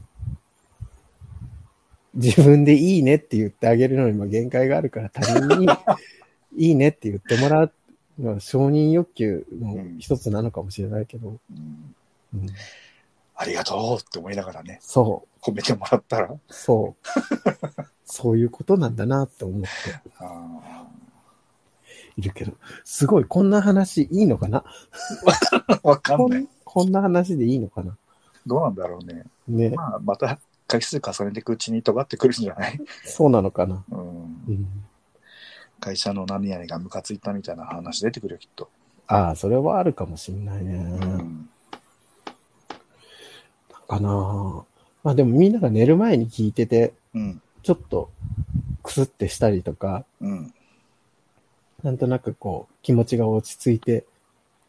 自分でいいねって言ってあげるのにも限界があるから、他人に [LAUGHS] いいねって言ってもらうのは承認欲求の一つなのかもしれないけど、うんうんありがとうって思いながらね、そう、褒めてもらったら。そう。そういうことなんだなって思ってあいるけど、すごい、こんな話いいのかな？ーわかんないこん。な話でいいのかな？どうなんだろうね。ね、まあ、また回数重ねていくうちに尖ってくるんじゃない、そうなのかな？うん、うん。会社の何々がムカついたみたいな話出てくるよ、きっと。ああ、それはあるかもしれないね。うん。かなまあでもみんなが寝る前に聞いてて、うん。ちょっとクスってしたりとか、うん。なんとなくこう気持ちが落ち着いて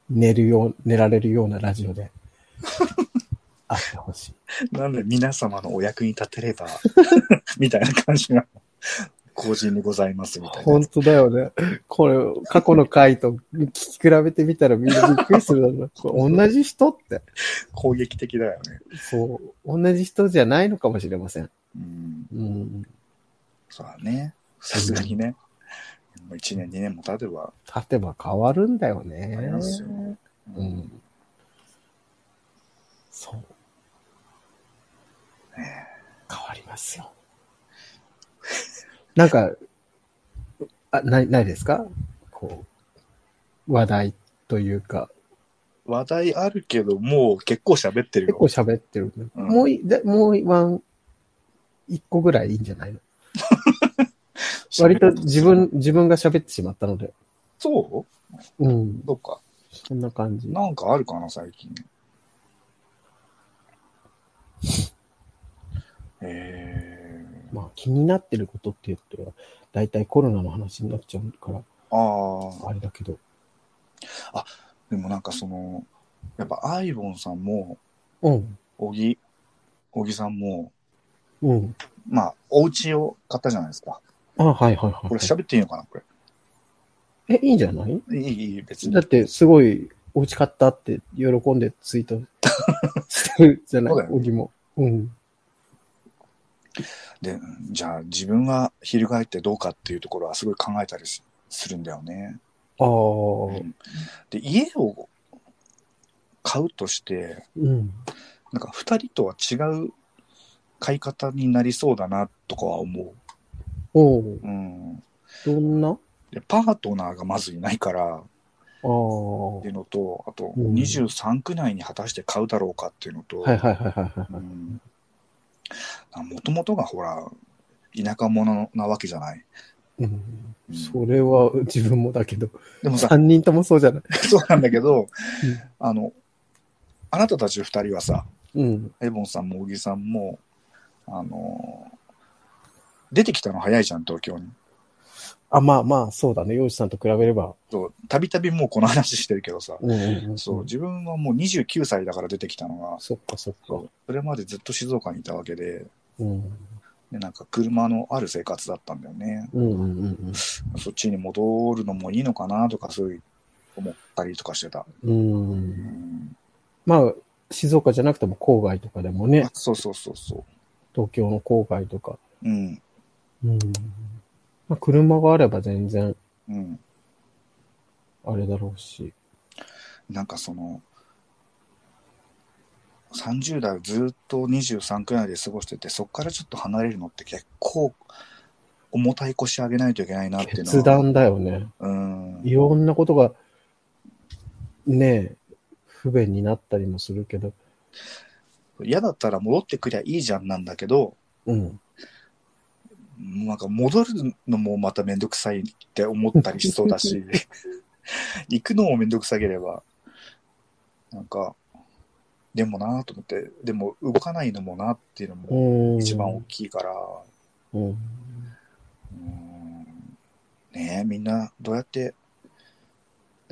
寝るよう、寝られるようなラジオで [LAUGHS] あってほしい。なんで皆様のお役に立てれば、[LAUGHS] みたいな感じが、後人にございますみたいな本。当だよね。これ、過去の回と聞き比べてみたらみんなびっくりするだろうな。これ同じ人って。攻撃的だよね。そう。同じ人じゃないのかもしれません。うん。うん。そうだね。さすがにね。もう1年、2年も経てば、立てば変わるんだよ変わねりますよ。う。ん。そう。ね変わりますよ。なんか、あ、ない、ないですか？こう、話題というか、話題あるけど、もう結構喋ってる結構よ。喋ってる、うんもうい、でもうワン、一個ぐらいいいんじゃないの？[LAUGHS] 割と自分、自分が喋ってしまったので。そう？うん。どっか？そんな感じ。なんかあるかな、最近。えまあ気になってることって言ったら、大体コロナの話になっちゃうから、ー、ああ、あれだけど。でもなんかその、やっぱアイボンさんも、うん。小木、小木さんも、うん。まあ、お家を買ったじゃないですか。あ、はいはいはい。これ喋っていいのかな、こえ、いいんじゃない？れ。いい、いい、別にだ。って、すごい、お家買ったって喜んでツイートしてるじゃない？そうだよねおぎも。うん。で、じゃあ自分は翻ってどうかっていうところはすごい考えたりしするんだよね。ああ、で、家を買うとして、うん。なんか二人とは違う買い方になりそうだなとかは思おうう。うん。どんな？で、パートナーがまずいないから、ああ。っていうのと、あと、うん23区内に果たして買うだろうかっていうのと、はいはいはいはいはい。うんもともとがほら、田舎者なわけじゃない。うんうんそれは自分もだけど、でもさ、三人ともそうじゃない。[LAUGHS] そうなんだけど、あの、あなたたち二人はさ、うん。エボンさんも小木さんも、あの、出てきたの早いじゃん、東京に。あ、まあまあ、そうだね。洋治さんと比べれば。たびたびもうこの話してるけどさ、うんうんうん。そう、自分はもう29歳だから出てきたのが、そっかそっか。それまでずっと静岡にいたわけで、うん。でなんか車のある生活だったんだよね。うんうんうんそっちに戻るのもいいのかなとか、そういう思ったりとかしてた。うん。う。うんん、まあ、静岡じゃなくても郊外とかでもねあ、そうそうそうそ東京の郊外とか。う。うん。うん。まあ、車があれば全然、うん。あれだろうし。なんかその、30代をずっと23くらいで過ごしてて、そこからちょっと離れるのって結構重たい腰上げないといけないなっていうのは。決断だよね。うん。いろんなことが、ねえ、不便になったりもするけど。嫌だったら戻ってくりゃいいじゃんなんだけど、うん。なんか戻るのもまためんどくさいって思ったりしそうだし、[LAUGHS] 行くのもめんどくさければ、なんか、でもなと思って、でも動かないのもなっていうのもうん。一番大きいから、うん。うんねえ、みんなどうやって、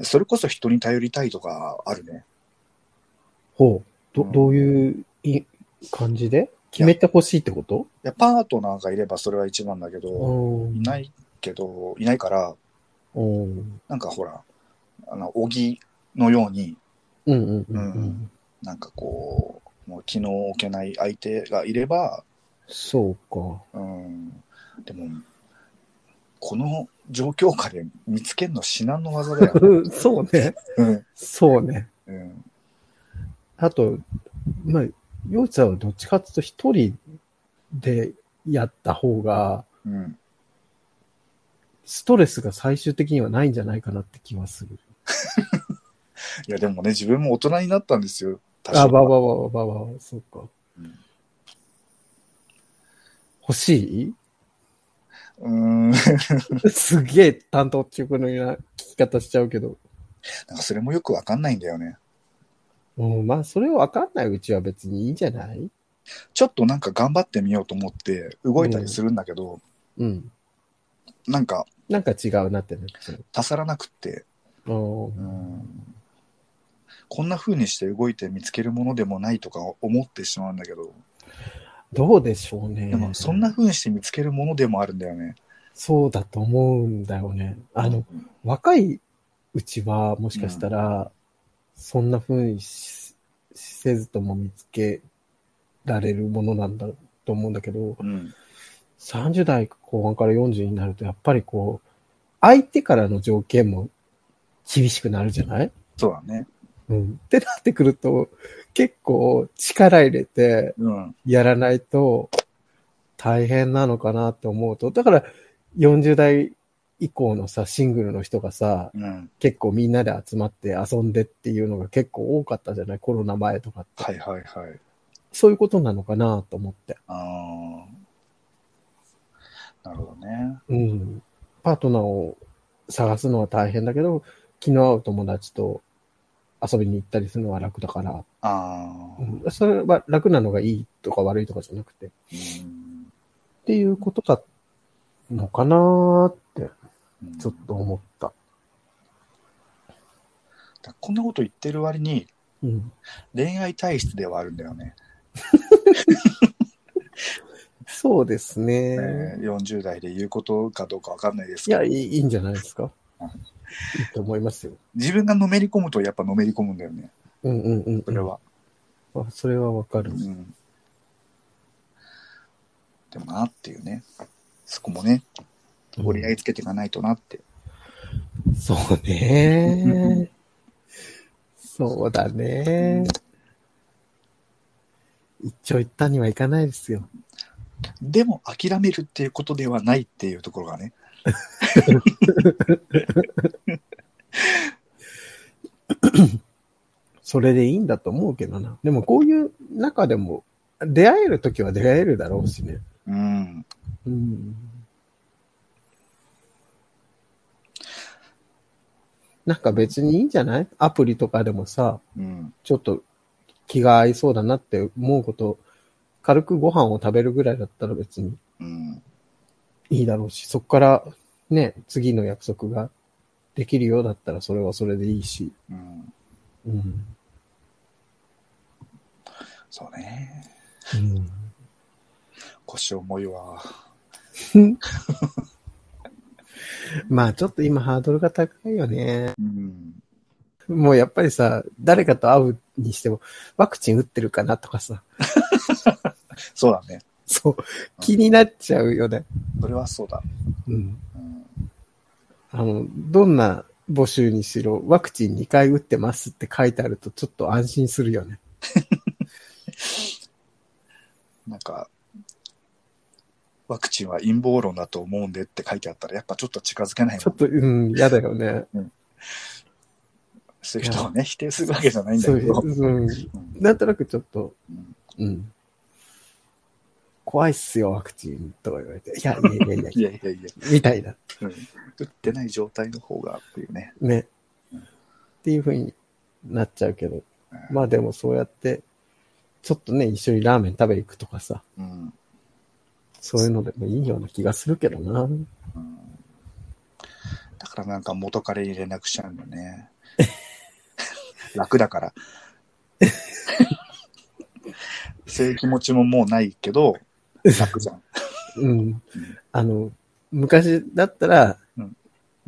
それこそ人に頼りたいとかあるね。ほう。ど、うんどういうい感じで？決めてほしいってこと？いや、パートナーがいればそれは一番だけど、うん。。いないいけど、いないから、うん。なんかほら、あの、小木のように、うんうんうんう。うんなんかこう、もう気の置けない相手がいれば、そうか。うん、でも、この状況下で見つけるの至難の技だよ。[LAUGHS] そうね。うんそうね。うんあと、まあ、ようちゃんはどっちかっていうと一人でやった方が、うんストレスが最終的にはないんじゃないかなって気はする。[LAUGHS] いや、でもね、自分も大人になったんですよ。多あ、少ばばばばばば、そうか。うん欲しい？うーん。[LAUGHS] すげえ担当直のような聞き方しちゃうけど。なんかそれもよくわかんないんだよね。うん、まあ、それわかんないうちは別にいいんじゃない？ちょっとなんか頑張ってみようと思って動いたりするんだけど、うん。なんかなんか違うなってなっちゃう。足さらなくって、うんうんこんな風にして動いて見つけるものでもないとか思ってしまうんだけど、どうでしょうね。でもそんな風にして見つけるものでもあるんだよね。そうだと思うんだよね。あの、若いうちはもしかしたら、そんな風にしせずとも見つけられるものなんだと思うんだけど、うん。30代後半から40になると、やっぱりこう、相手からの条件も厳しくなるじゃない？そうだね。うん。ってなってくると、結構力入れてうん。やらないと大変なのかなって思うと、だから40代以降のさ、シングルの人がさ、うん。結構みんなで集まって遊んでっていうのが結構多かったじゃない？コロナ前とかって。はいはいはい。そういうことなのかなと思って。ああ。なるほどね。うん。パートナーを探すのは大変だけど、気の合う友達と遊びに行ったりするのは楽だから、ああ、うんそれは楽なのがいいとか悪いとかじゃなくて、っうんていうことだのかなーっちょっと思った。だこんなこと言ってる割にうん。恋愛体質ではあるんだよね。[LAUGHS] そうですね。えー40代で言うことかどうかわかんないですけどいいいいんじゃないですか？うんいいと思いますよ。自分がのめり込むとやっぱのめり込むんだよね。うんうんうん。それは。あ。それはわかる。うん。でもなっていうね。そこもね、折り合いつけていかないとなって。そうね。そうだね。一長一短にはいかないですよ。でも諦めるっていうことではないっていうところがね。それでいいんだと思うけどな。でもこういう中でも、出会えるときは出会えるだろうしね。うん。うん。なんか別にいいんじゃない？アプリとかでもさ、うん。ちょっと気が合いそうだなって思うこと、軽くご飯を食べるぐらいだったら別にうん。いいだろうし、そこからね、次の約束ができるようだったらそれはそれでいいし。うん。うん。そうね。うん、腰重いわ。[LAUGHS] まあちょっと今ハードルが高いよね。うん。もうやっぱりさ、誰かと会うにしても、ワクチン打ってるかなとかさ、[LAUGHS] そうだね。そう、気になっちゃうよね。それはそうだ。うん。うん。あの、どんな募集にしろ、ワクチン2回打ってますって書いてあるとちょっと安心するよね。[LAUGHS] なんか、ワクチンは陰謀論だと思うんでって書いてあったら、やっぱちょっと近づけないちょっと、うん、嫌だよね。そういう人をね、否定するわけじゃないんだけど。うん。うんなんとなくちょっと、うんうん。怖いっすよ、ワクチンとか言われて。いや、いやいやいや [LAUGHS] いやいやいや、みたいな。うん、打ってない状態の方がっていうね。ね。っていう風になっちゃうけど。まあでもそうやって、ちょっとね、一緒にラーメン食べ行くとかさ、うん。そういうのでもいいような気がするけどな。うんだからなんか元彼に連絡しちゃうんだよね。[LAUGHS] 楽だから。[LAUGHS] そういう気持ちももうないけど、楽じゃん。うん。あの、昔だったら、うん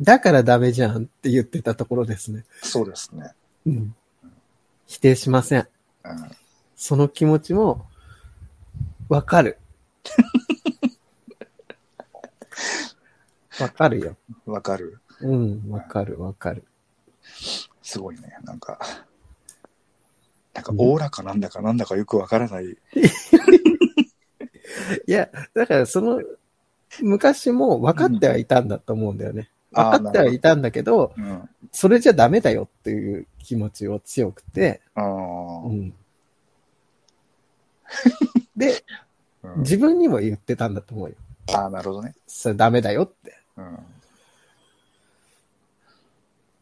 だからダメじゃんって言ってたところですね。そうですね。うん。否定しません。うんその気持ちも、わかる。[LAUGHS] わかるよ。わかる。うん、わかるわかる。すごいね。なんか、なんか、おおらかなんだかなんだかよくわからない。[LAUGHS] いや、だからその、昔も分かってはいたんだと思うんだよね。あー分かってはいたんだけど、うん。それじゃダメだよっていう気持ちを強くて、あうあ、ん。[LAUGHS] で、うん自分にも言ってたんだと思うよ。ああ、なるほどね。それダメだよって。うん。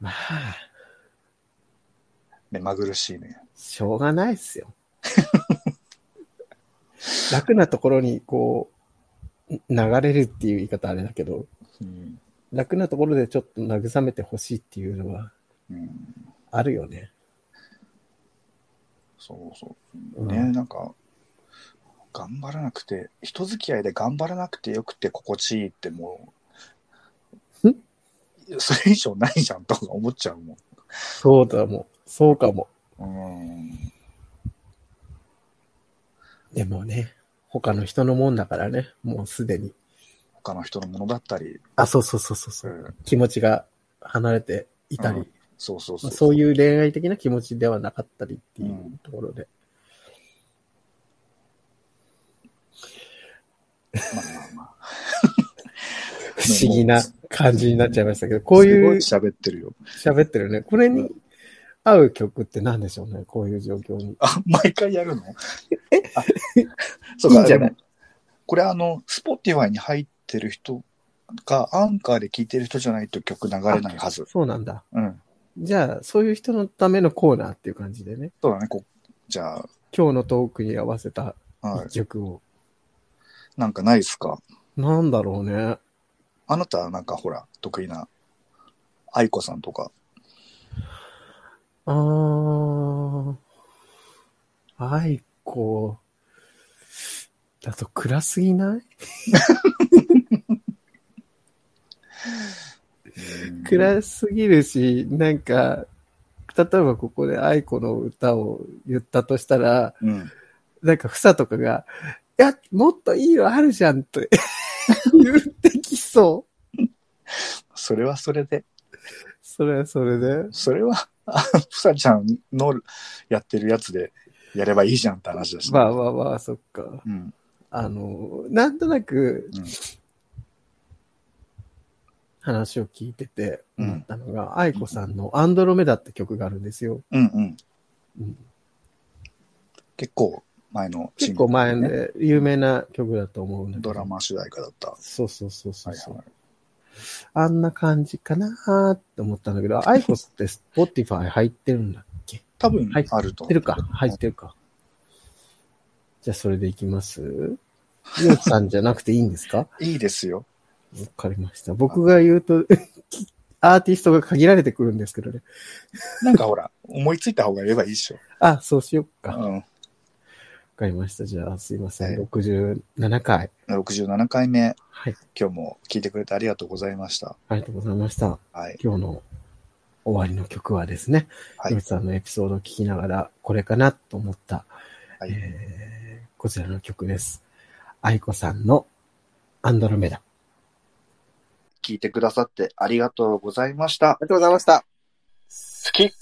まあ、目まぐるしいね。しょうがないっすよ。[LAUGHS] 楽なところにこう、流れるっていう言い方あれだけど、うん。楽なところでちょっと慰めてほしいっていうのはうん。あるよね。そうそう。うんね、なんか、頑張らなくて、人付き合いで頑張らなくてよくて心地いいってもう、んそれ以上ないじゃんとか思っちゃうもん。そうだもん。そうかも。うん。でもね、他の人のもんだからね、もうすでに。他の人のものだったり、あ、そうそうそうそうそうう。ん、気持ちが離れていたり、うんそうそうそう。そういう恋愛的な気持ちではなかったりっていううんところで。まあまあまあ。不思議な感じになっちゃいましたけど、こういうすごい喋ってるよ。喋ってるね。これに合う曲って何でしょうね、こういう状況に。あ、毎回やるの？あそうか、いいんじゃない？これあの、 Spotify に入ってる人か、アンカーで聴いてる人じゃないと曲流れないはず。そうなんだ。うん。じゃあ、そういう人のためのコーナーっていう感じでね、そうだね、こじゃ今日のトークに合わせたあ、はい一。曲を。なんかないっすか？なんだろうね。あなたはなんかほら、得意な、愛子さんとか。あー、愛子、だと暗すぎない？暗すぎるし、なんか、例えばここで愛子の歌を言ったとしたら、うん。なんか、ふさとかが、いや、もっといいのあるじゃんって [LAUGHS] 言っそう。それはそれで、それはそれで。それは、あ [LAUGHS] ふさちゃんのやってるやつでやればいいじゃんって話だし、ね。まあまあまあ、そっか。うん。あの、なんとなくうん、話を聞いててうん思ったのが、愛子さんのアンドロメダって曲があるんですよ。うんうん。うん結構前のシン結構前で有名な曲だと思うんだけど。ドラマ主題歌だった。そうそうそうそうはいはい。あんな感じかなーって思ったんだけど、アイコスって Spotify 入ってるんだっけ？多分入あると。入ってるか？入ってるか。じゃあそれでいきます？ゆうきさんじゃなくていいんですか？わ [LAUGHS] いいですよ。かりました。僕が言うと、[LAUGHS] アーティストが限られてくるんですけどね。なんかほら、思いついた方が言えばいいでしょ。[LAUGHS] あ、そうしよっか。わうん。かりました。じゃあすいません。はい67回。67回目、はい。今日も聞いてくれてありがとうございました。ありがとうございました。はい。今日の終わりの曲はですね、はいゆうきさんのエピソードを聞きながら、これかなと思った、はいえーこちらの曲です。愛子さんのアンドロメダ。聞いてくださってありがとうございました。ありがとうございました。好き。